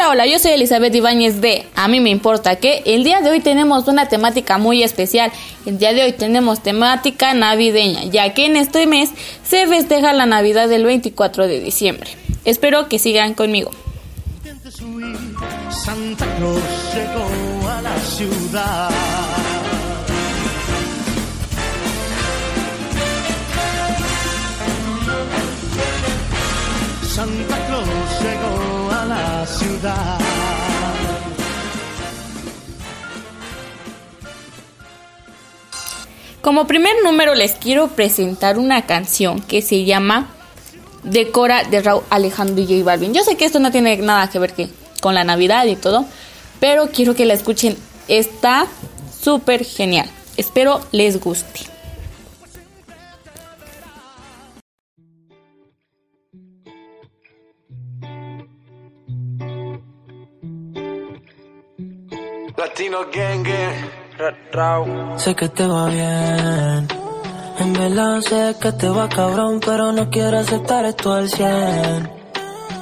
Hola, hola, yo soy Elizabeth Ibáñez de A mí me importa que el día de hoy tenemos una temática muy especial. El día de hoy tenemos temática navideña, ya que en este mes se festeja la Navidad del 24 de diciembre. Espero que sigan conmigo. Santa Claus llegó a la ciudad. Santa Como primer número les quiero presentar una canción que se llama Decora de Raúl Alejandro y J Balvin. Yo sé que esto no tiene nada que ver con la Navidad y todo, pero quiero que la escuchen. Está súper genial. Espero les guste. Latino Gang Gang. Sé que te va bien. En verdad sé que te va cabrón, pero no quiero aceptar esto al 100.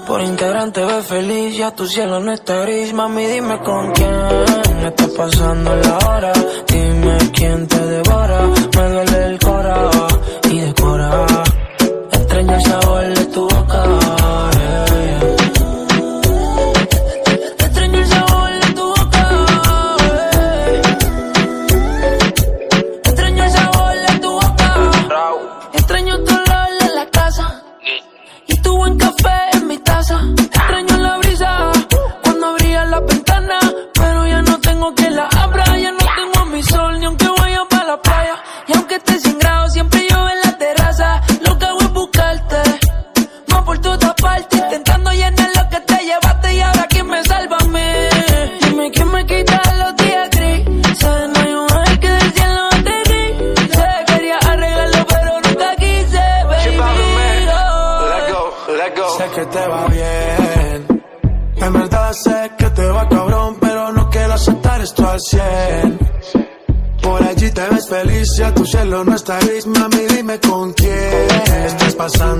Por integrante ve feliz, ya tu cielo no está gris. Mami, dime con quién está pasando la hora. Dime quién te devora. Me duele el cora y decora. Extraño el sabor de tu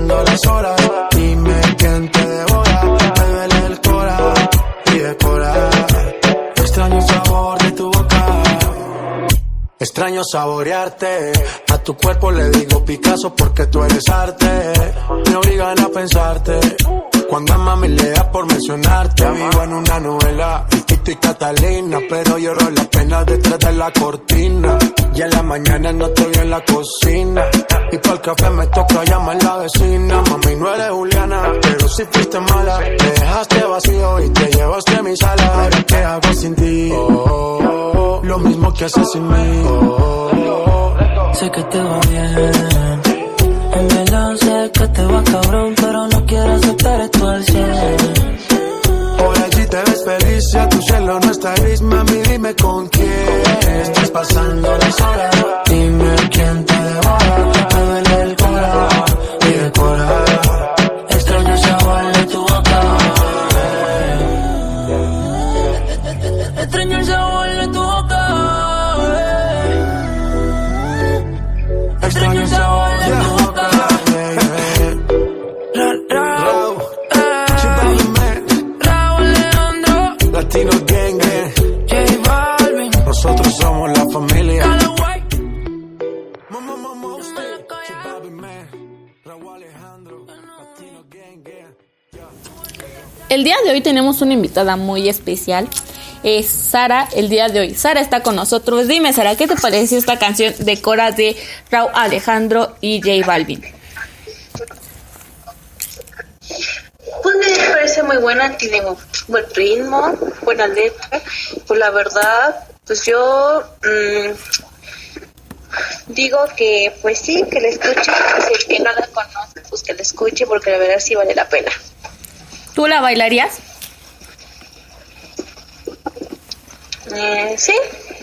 pasando las horas. Dime quién te devora, me duele el cora y decora. Extraño sabor de tu boca. Extraño saborearte. A tu cuerpo le digo Picasso porque tú eres arte. Me obligan a pensarte. Cuando a mami le da por mencionarte. Vivo en una novela, el Y Catalina. Pero lloro la pena detrás de la cortina. Y en la mañana no estoy en la cocina. Y para el café me toca llamar la vecina. Mami, no eres Juliana, pero si fuiste mala. Me dejaste vacío y te llevaste mi sala. Ahora, ¿qué hago sin ti? Oh, lo mismo que haces sin mí. Sé que te va bien. En verdad sé que te va cabrón, pero no quiero mami, dime con El día de hoy tenemos una invitada muy especial. Es Sara, el día de hoy. Sara está con nosotros. Dime, Sara, ¿qué te pareció esta canción de Cora de Raúl Alejandro y J Balvin? Pues me parece muy buena, tiene buen ritmo, buena letra. Pues la verdad, pues yo mm, digo que pues sí, que la escuche. Si el que no la conoce, pues que la escuche porque la verdad sí vale la pena. ¿Tú la bailarías? Eh, sí,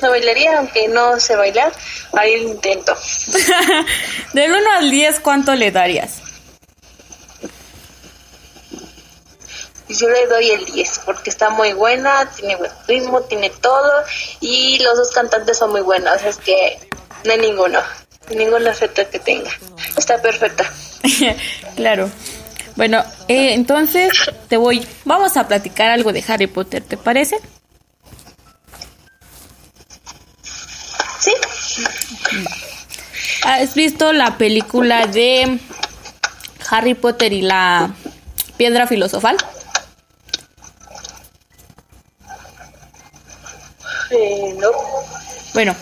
no bailaría, aunque no sé bailar, ahí lo intento. Del 1 al 10, ¿cuánto le darías? Yo le doy el 10 porque está muy buena, tiene buen ritmo, tiene todo y los dos cantantes son muy buenos, es que no hay ninguno, ningún efecto que tenga. Está perfecta. claro. Bueno, eh, entonces te voy, vamos a platicar algo de Harry Potter, ¿te parece? ¿Sí? ¿Has visto la película de Harry Potter y la piedra filosofal? Eh, no. Bueno,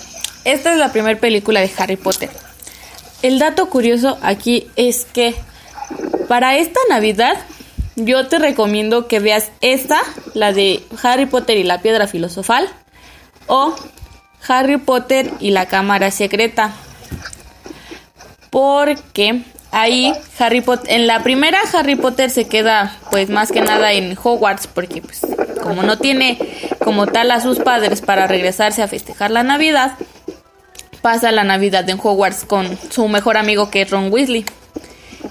esta es la primera película de Harry Potter. El dato curioso aquí es que para esta Navidad yo te recomiendo que veas esta, la de Harry Potter y la piedra filosofal, o Harry Potter y la cámara secreta. Porque ahí Harry Potter, en la primera Harry Potter se queda pues más que nada en Hogwarts porque pues como no tiene como tal a sus padres para regresarse a festejar la Navidad, pasa la Navidad en Hogwarts con su mejor amigo que es Ron Weasley.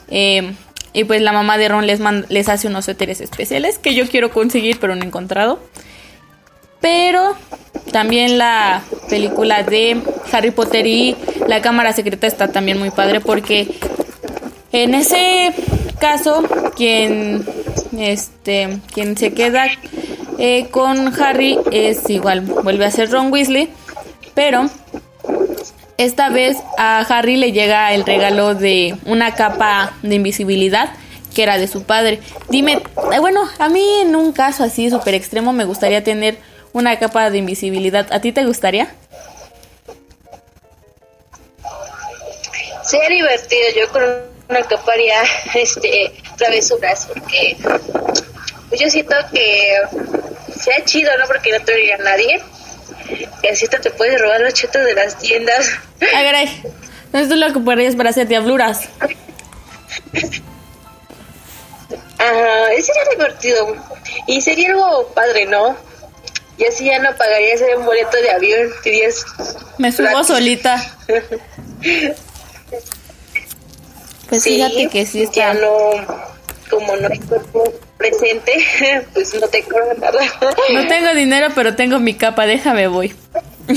Eh, y pues la mamá de Ron les, les hace unos suéteres especiales que yo quiero conseguir pero no he encontrado. Pero también la película de Harry Potter y la cámara secreta está también muy padre porque en ese caso quien este quien se queda eh, con Harry es igual vuelve a ser Ron Weasley pero esta vez a Harry le llega el regalo de una capa de invisibilidad que era de su padre. Dime, eh, bueno, a mí en un caso así súper extremo me gustaría tener una capa de invisibilidad. ¿A ti te gustaría? Sería divertido, yo con una capa haría este, travesuras, porque yo siento que sea chido, ¿no? Porque no te oiga nadie. Y así te, puedes robar los chetos de las tiendas. Ay, caray. Esto es lo que podrías para hacer diabluras. Ajá, sería divertido. Y sería algo padre, ¿no? Y así ya no pagarías un boleto de avión, dirías... Me subo gratis. solita. Pues Sí, fíjate que sí está. Ya no, como no hay cuerpo presente, pues no te cobran nada. No tengo dinero, pero tengo mi capa, déjame voy.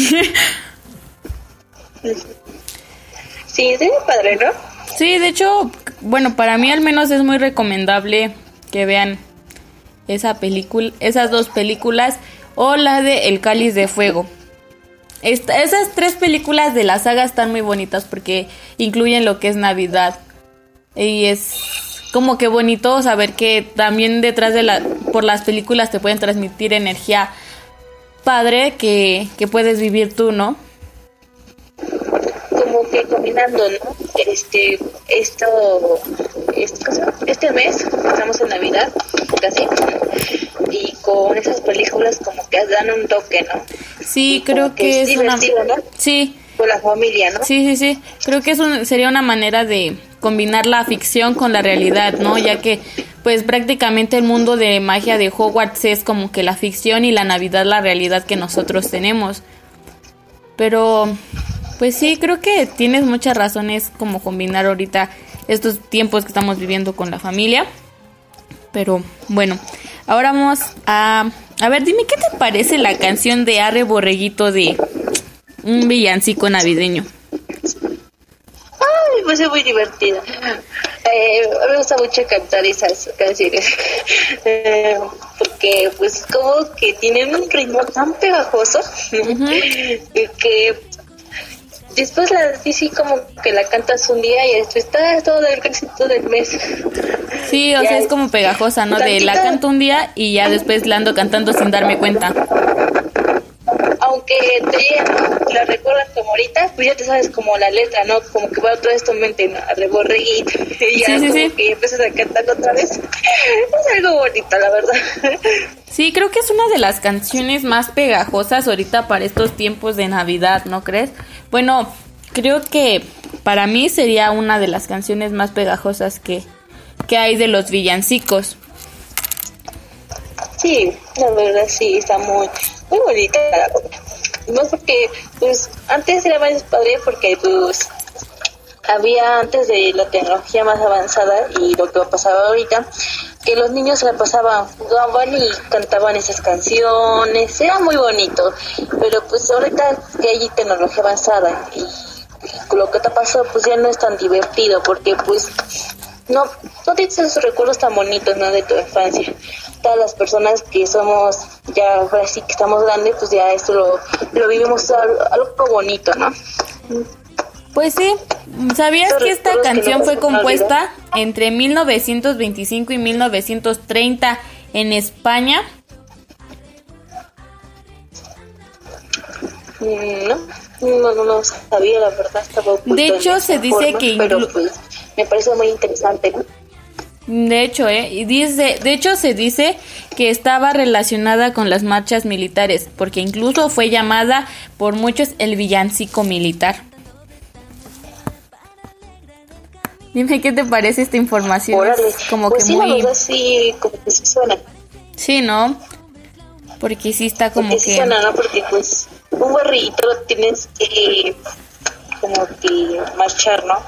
Sí, sería padre, ¿no? Sí, de hecho, bueno, para mí al menos es muy recomendable que vean esa película, esas dos películas o la de El Cáliz de Fuego. Esta- esas tres películas de la saga están muy bonitas porque incluyen lo que es Navidad. Y es como que bonito saber que también detrás de la, por las películas te pueden transmitir energía padre que, que puedes vivir tú, ¿no? Como que combinando, ¿no? Este, esto, este, este mes, estamos en Navidad, casi, y con esas películas como que dan un toque, ¿no? Sí, creo que que es es una... ¿no? Sí, Con la familia, ¿no? Sí, sí, sí. Creo que eso sería una manera de combinar la ficción con la realidad, ¿no? Ya que, pues prácticamente el mundo de magia de Hogwarts es como que la ficción y la Navidad la realidad que nosotros tenemos. Pero, pues sí, creo que tienes muchas razones como combinar ahorita estos tiempos que estamos viviendo con la familia. Pero bueno, ahora vamos a... A ver, dime, ¿qué te parece la canción de Arre Borreguito de un villancico navideño? Pues es muy divertido. Eh, me gusta mucho cantar esas canciones. Eh, porque pues como que tienen un ritmo tan pegajoso que después la sí como que la cantas un día y después está todo el resto del mes. Sí, o Ya sea, es como pegajosa, ¿no? De la canto un día y ya después la ando cantando sin darme cuenta. Aunque te llega, la recuerdas como ahorita, pues ya te sabes como la letra, ¿no? Como que va otra vez tu mente, ¿no? Reborreguito. Y ya Sí, sí, como sí. que empiezas a cantar otra vez. Es algo bonito, la verdad. Sí, creo que es una de las canciones más pegajosas ahorita para estos tiempos de Navidad, ¿no crees? Bueno, creo que para mí sería una de las canciones más pegajosas que, que hay de los villancicos. Sí, la verdad sí, está muy, muy bonita la verdad. no porque pues antes era más padre porque pues había antes de la tecnología más avanzada y lo que pasaba ahorita que los niños la pasaban jugaban y cantaban esas canciones era muy bonito pero pues ahorita que hay tecnología avanzada y lo que te pasó pues ya no es tan divertido porque pues no, no tienes esos recuerdos tan bonitos, ¿no? De tu infancia. Todas las personas que somos, ya ahora sí que estamos grandes, pues ya esto lo, lo vivimos algo, algo bonito, ¿no? Pues sí, ¿sabías que esta canción fue compuesta entre 1925 y 1930 en España? Mm, No, no, no, sabía, la verdad. Estaba De hecho, se dice que Pero pues me parece muy interesante, ¿no? De hecho, ¿eh? Y dice, de hecho se dice que estaba relacionada con las marchas militares, porque incluso fue llamada por muchos el villancico militar. Dime qué te parece esta información. Órale. Como pues que sí, muy sí, como que sí suena. Sí, ¿no? Porque sí está como Porque sí que suena, ¿no? Porque pues un gorrito lo tienes que como que marchar, ¿no?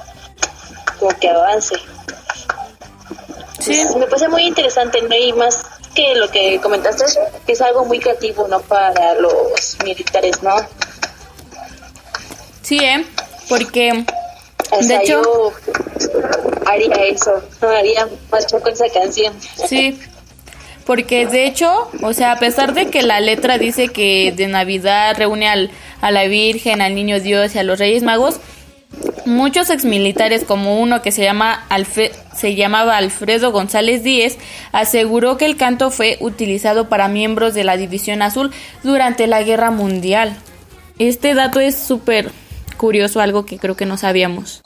Como que avance. Sí. Me parece muy interesante, ¿no? Y más que lo que comentaste, que es algo muy creativo, ¿no? Para los militares, ¿no? Sí, ¿eh? Porque O De hecho- yo haría eso, no haría marchar con esa canción. Sí, porque de hecho, o sea, a pesar de que la letra dice que de Navidad reúne al, a la Virgen, al Niño Dios y a los Reyes Magos, muchos exmilitares, como uno que se, llama Alfe- se llamaba Alfredo González Díez, aseguró que el canto fue utilizado para miembros de la División Azul durante la Guerra Mundial. Este dato es súper curioso, algo que creo que no sabíamos.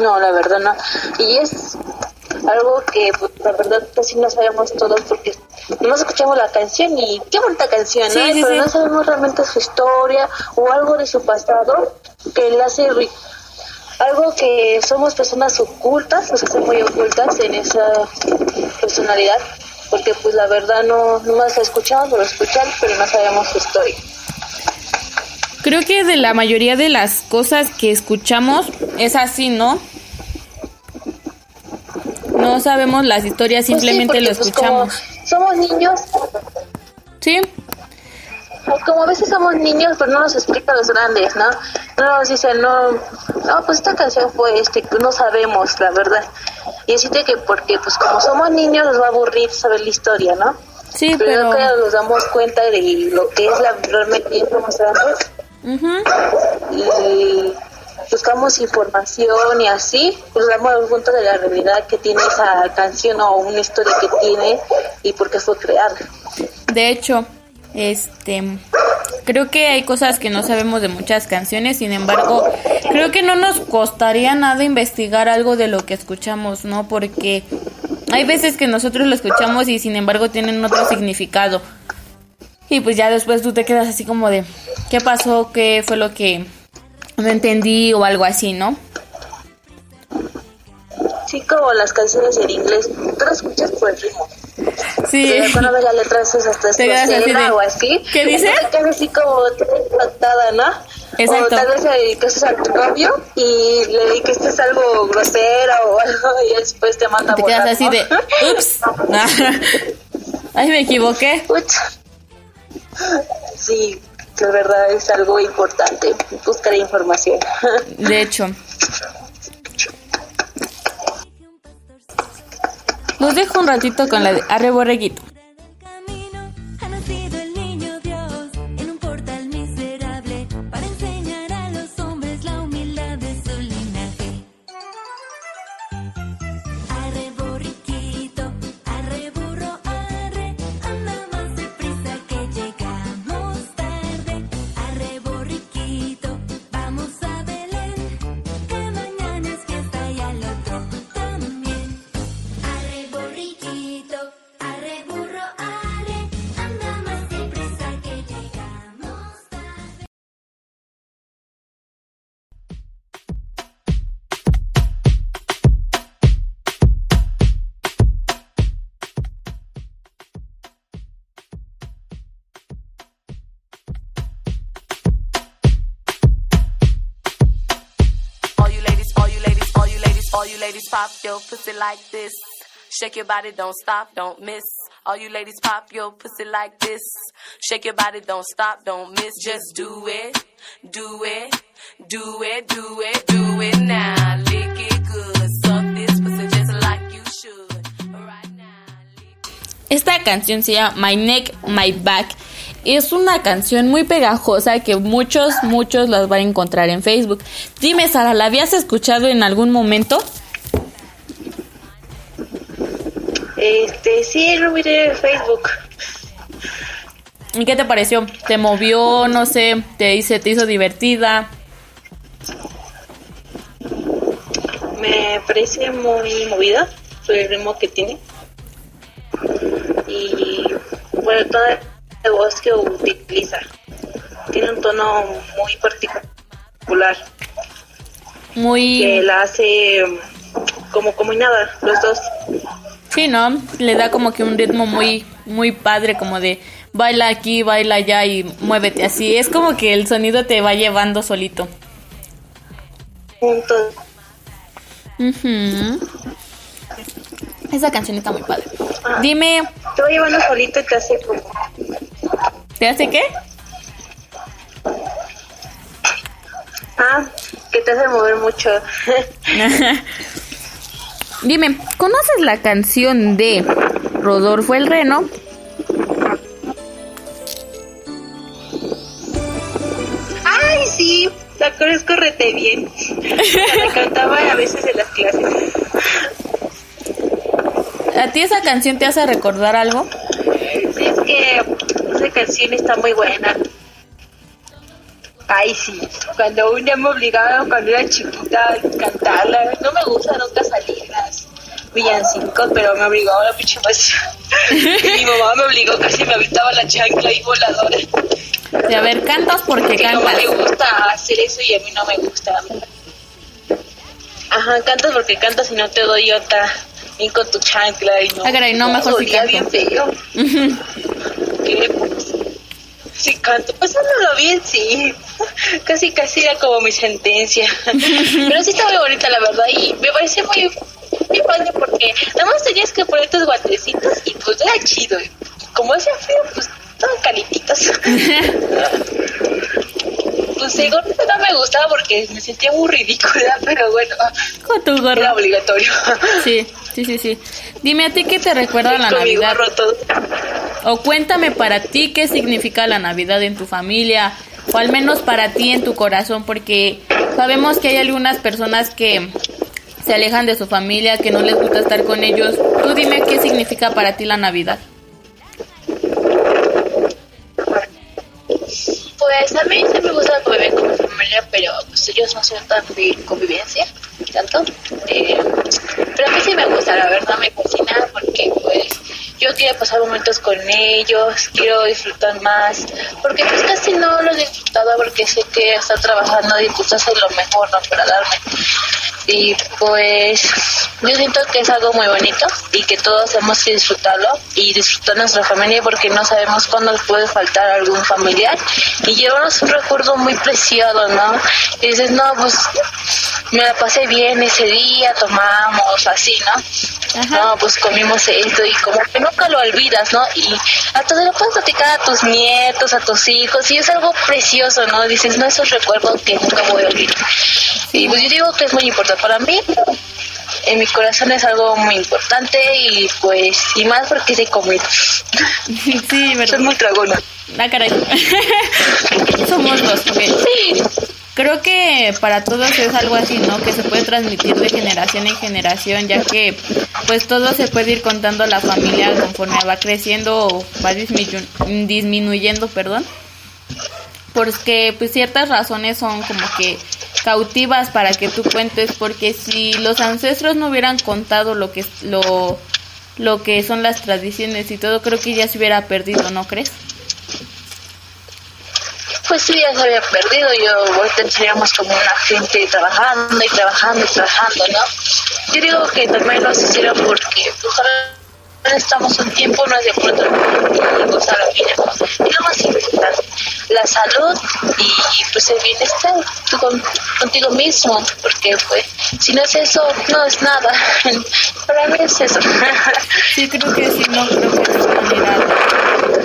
No, la verdad no. Y es algo que pues, la verdad casi no sabemos todos porque nomás escuchamos la canción y qué bonita canción, ¿no? Sí, sí, Pero sí. no sabemos realmente su historia o algo de su pasado que le hace ri- algo que somos personas ocultas, nos hace muy ocultas en esa personalidad, porque pues la verdad no nomás la escuchamos por escuchar, pero no sabemos su historia. Creo que de la mayoría de las cosas que escuchamos es así, ¿no? No sabemos las historias, Pues sí, simplemente lo pues, escuchamos. Somos niños, Sí, como a veces somos niños, pero no nos explican los grandes, ¿no? No nos dicen, no, no, pues esta canción fue este, pues no sabemos, la verdad. Y decirte que porque, pues como somos niños, nos va a aburrir saber la historia, ¿no? sí, Pero pero... que nos damos cuenta de lo que es la realmente somos grandes Ujú. y buscamos información y así, pues damos cuenta de la realidad que tiene esa canción o una historia que tiene y por qué fue creada. De hecho, este... Creo que hay cosas que no sabemos de muchas canciones, sin embargo, creo que no nos costaría nada investigar algo de lo que escuchamos, ¿no? Porque hay veces que nosotros lo escuchamos y sin embargo tienen otro significado. Y pues ya después tú te quedas así como de, ¿qué pasó? ¿Qué fue lo que no entendí o algo así, ¿no? Sí, como las canciones en inglés, tú las escuchas por el ritmo. Sí. Pero cuando ves la letra es hasta Te quedas así de, o así. ¿qué dice? Te quedas así como impactada, ¿no? Exacto. O tal vez le dedicaste a tu novio y le dedicaste algo grosera o algo y después te manda a Te quedas volar, así ¿no? de, ups. Ay, me equivoqué. Uch. Sí, la verdad es algo importante, buscar información. De hecho. Los dejo un ratito con la de Arre Borreguito. Ladies pop your pussy like this. Shake your body, don't stop, don't miss. All you ladies pop your pussy like this. Shake your body, don't stop, don't miss. Just do it, do it, do it, do it, do it now. Lick it good, suck this pussy just like you should. Right now, Esta canción se llama My Neck, My Back. Es una canción muy pegajosa que muchos, muchos las van a encontrar en Facebook. Dime, Sara, ¿la habías escuchado en algún momento? Este, sí, lo miré en Facebook. ¿Y qué te pareció? ¿Te movió? No sé, te hizo, te hizo divertida. Me parece muy movida por el ritmo que tiene. Y bueno, toda la voz que utiliza. Tiene un tono muy particular que Muy... la hace como combinada, los dos. Sí, ¿no? Le da como que un ritmo muy, muy padre, como de baila aquí, baila allá y muévete así. Es como que el sonido te va llevando solito. Juntos. Ujú. Esa canción está muy padre. Dime, Te va llevando solito y te hace como... ¿te hace qué? Ah, que te hace mover mucho. Dime, ¿conoces la canción de Rodolfo el Reno? Ay, sí, la conozco rete bien. La cantaba a veces en las clases. ¿A ti esa canción te hace recordar algo? Sí, es que esa canción está muy buena. Ay, sí, cuando un día me obligaron cuando era chiquita a cantarla, no me gusta nunca salir las villancicos, pero me obligó a la pinche. Y mi mamá me obligó, casi me aventaba la chancla y voladora. De a ver, cantas porque Que no cantas. me gusta hacer eso y a mí no me gusta. Ajá, cantas porque cantas y no te doy otra. Y con tu chancla y no. Ah, caray, no, mejor sí canto. bien feo. ¿Qué? Sí canto, pasándolo bien, sí. Casi, casi era como mi sentencia. Pero sí está muy bonita, la verdad, y me parece muy, muy porque nada más tenías que poner tus guantecitos y pues era chido. Y como hacía frío, pues estaban calentitos. Pues el gorrito no me gustaba porque me sentía muy ridícula, pero bueno, Con tu era gorro. obligatorio. Sí, sí, sí, sí. Dime a ti qué te recuerda la Con mi Navidad. gorro todo. O cuéntame para ti qué significa la Navidad en tu familia. O al menos para ti en tu corazón. Porque sabemos que hay algunas personas que se alejan de su familia, que no les gusta estar con ellos. Tú dime qué significa para ti la Navidad. Pues a mí sí me gusta convivir con mi familia, pero pues ellos no son tan de convivencia, tanto. Eh, pero a mí sí me gusta, la verdad me fascina porque pues yo quiero pasar momentos con ellos, quiero disfrutar más, porque pues casi no lo he disfrutado porque sé que está trabajando y pues hace lo mejor ¿no? para darme. Y pues yo siento que es algo muy bonito y que todos hemos que disfrutarlo y disfrutar nuestra familia porque no sabemos cuándo nos puede faltar algún familiar y llevarnos un recuerdo muy preciado, ¿no? Y dices, no, pues me la pasé bien ese día, tomamos, así, ¿no? No, pues comimos esto y como que nunca lo olvidas, ¿no? Y hasta te lo puedes platicar a tus nietos, a tus hijos y es algo precioso, ¿no? Dices, no, esos recuerdos que nunca voy a olvidar. Y pues yo digo que es muy importante para mí. En mi corazón es algo muy importante y pues, y más porque sé comer. Sí, Soy ¿verdad? muy dragona. Ah, caray. Somos dos. ok. Sí, Creo que para todos es algo así, ¿no? Que se puede transmitir de generación en generación, ya que pues todo se puede ir contando a la familia conforme va creciendo o va disminu- disminuyendo, perdón. Porque pues ciertas razones son como que cautivas para que tú cuentes, porque si los ancestros no hubieran contado lo que lo lo que son las tradiciones y todo, creo que ya se hubiera perdido, ¿no crees? Pues sí, ya se había perdido. Yo seríamos como una gente trabajando y trabajando y trabajando, ¿no? Yo digo que también lo hicieron porque pues, estamos un tiempo, no es de pronto gozar la vida. Y lo más importante, la salud y pues el bienestar tú con- contigo mismo, porque pues si no es eso, no es nada. Para mí es eso. Sí, creo que sí, no creo que es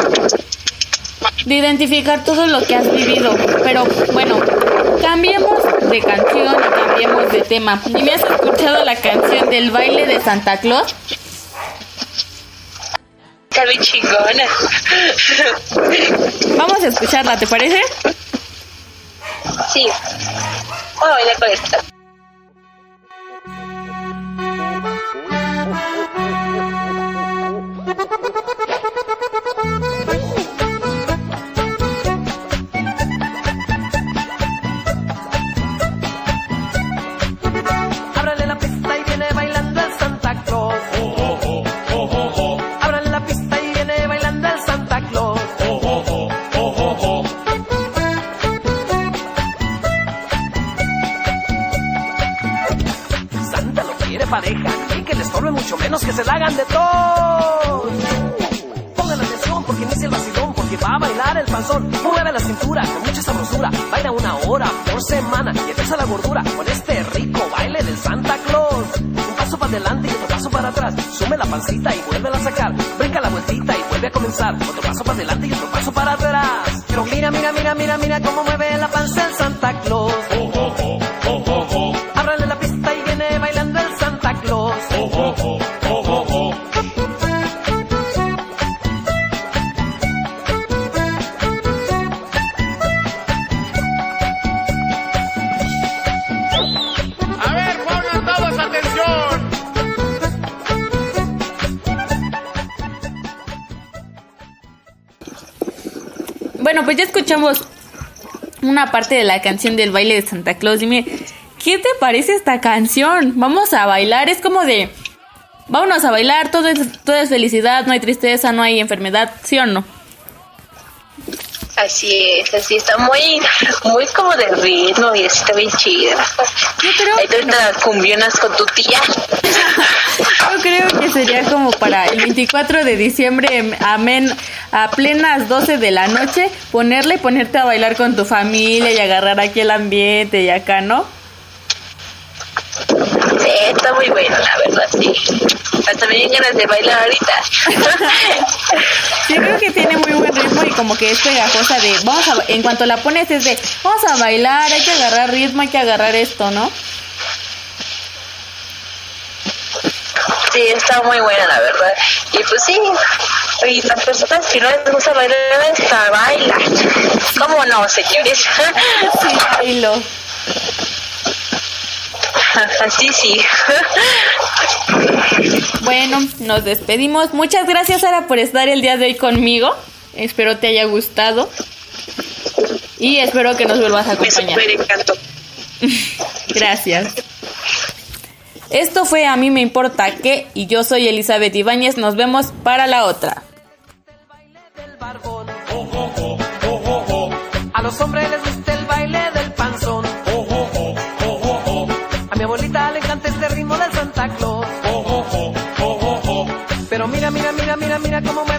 de identificar todo lo que has vivido. Pero bueno, cambiemos de canción y cambiemos de tema. ¿Y me has escuchado la canción del baile de Santa Claus? Está bien chingona. Vamos a escucharla, ¿te parece? Sí. Voy a bailar con esta. La pancita y vuelve a sacar. Brinca la vueltita y vuelve a comenzar. Otro paso para adelante y otro paso para atrás. Pero mira, mira, mira, mira, mira cómo mueve la panza escuchamos una parte de la canción del baile de Santa Claus. Dime, ¿qué te parece esta canción? Vamos a bailar, es como de... Vámonos a bailar, todo es, todo es felicidad, no hay tristeza, no hay enfermedad, ¿sí o no? Así es, así está muy, muy como de ritmo y está bien chida. Yo creo Ahí te no. cumbionas con tu tía. Yo creo que sería como para el 24 de diciembre, em, amén, a plenas 12 de la noche, ponerle y ponerte a bailar con tu familia y agarrar aquí el ambiente y acá, ¿no? Sí, está muy bueno, la verdad, sí. Hasta me ganas de bailar ahorita. Sí, creo que tiene muy buen ritmo y como que es pegajosa de, vamos a, en cuanto la pones es de, vamos a bailar, hay que agarrar ritmo, hay que agarrar esto, ¿no? Sí, está muy buena, la verdad. Y pues sí, y las personas que no les gusta bailar, hasta bailan. ¿Cómo no, señores? Sí, bailo. Así sí. Bueno, nos despedimos. Muchas gracias, Sara, por estar el día de hoy conmigo. Espero te haya gustado. Y espero que nos vuelvas a Me acompañar. super encantó. Gracias. Esto fue A mí me importa qué y yo soy Elizabeth Ibáñez. Nos vemos para la otra. del barbón. A los hombres les mira, mira, cómo mueve